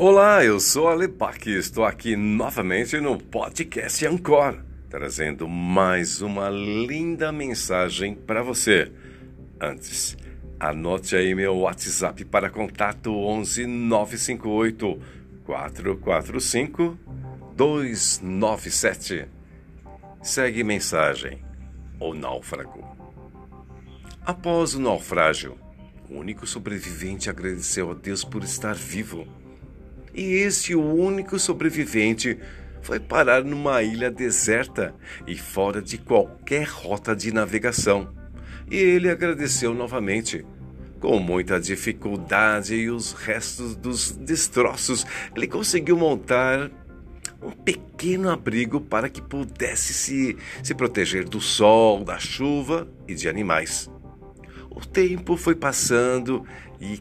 Olá, eu sou Ale e estou aqui novamente no podcast Ancor, trazendo mais uma linda mensagem para você. Antes, anote aí meu WhatsApp para contato 11 958 445 297. Segue mensagem: O náufrago. Após o naufrágio, o único sobrevivente agradeceu a Deus por estar vivo. E esse o único sobrevivente foi parar numa ilha deserta e fora de qualquer rota de navegação. E ele agradeceu novamente. Com muita dificuldade e os restos dos destroços, ele conseguiu montar um pequeno abrigo para que pudesse se, se proteger do sol, da chuva e de animais. O tempo foi passando e,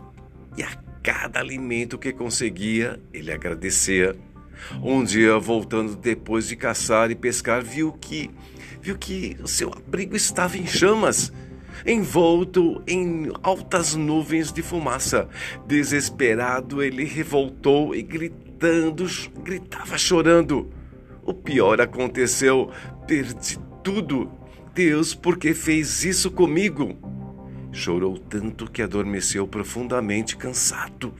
e a cada alimento que conseguia, ele agradecia. Um dia, voltando depois de caçar e pescar, viu que viu que o seu abrigo estava em chamas, envolto em altas nuvens de fumaça. Desesperado, ele revoltou e gritando, gritava chorando. O pior aconteceu, perdi tudo. Deus, por que fez isso comigo? Chorou tanto que adormeceu profundamente cansado.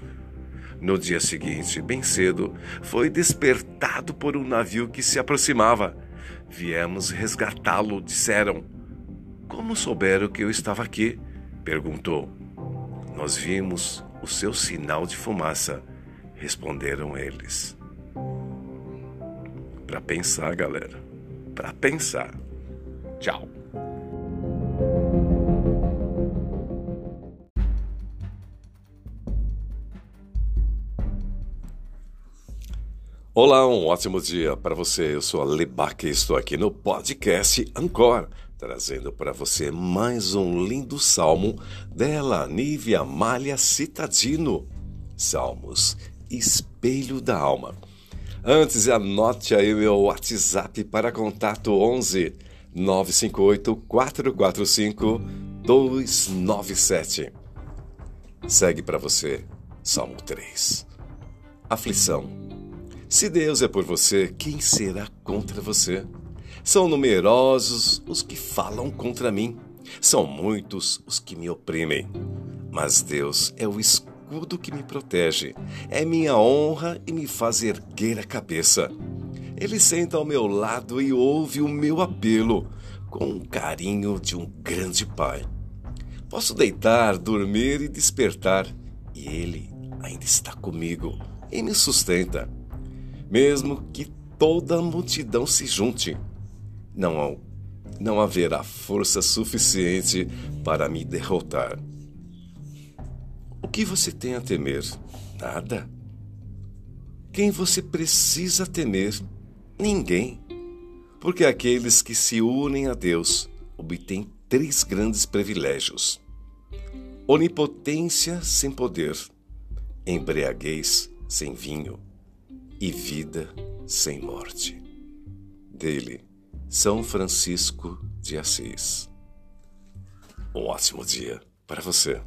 No dia seguinte, bem cedo, foi despertado por um navio que se aproximava. Viemos resgatá-lo, disseram. Como souberam que eu estava aqui? perguntou. Nós vimos o seu sinal de fumaça, responderam eles. Para pensar, galera. Para pensar. Tchau. Olá, um ótimo dia para você. Eu sou a Lebac e estou aqui no podcast Ancor, trazendo para você mais um lindo salmo dela, Nívia Malha Citadino. Salmos, espelho da alma. Antes, anote aí meu WhatsApp para contato 11 958 445 297. Segue para você, Salmo 3. Aflição se Deus é por você, quem será contra você? São numerosos os que falam contra mim, são muitos os que me oprimem. Mas Deus é o escudo que me protege, é minha honra e me faz erguer a cabeça. Ele senta ao meu lado e ouve o meu apelo, com o carinho de um grande pai. Posso deitar, dormir e despertar, e Ele ainda está comigo e me sustenta mesmo que toda a multidão se junte. Não, não haverá força suficiente para me derrotar. O que você tem a temer? Nada. Quem você precisa temer? Ninguém. Porque aqueles que se unem a Deus obtêm três grandes privilégios: onipotência sem poder, embriaguez sem vinho e vida sem morte. Dele, São Francisco de Assis. Um ótimo dia para você.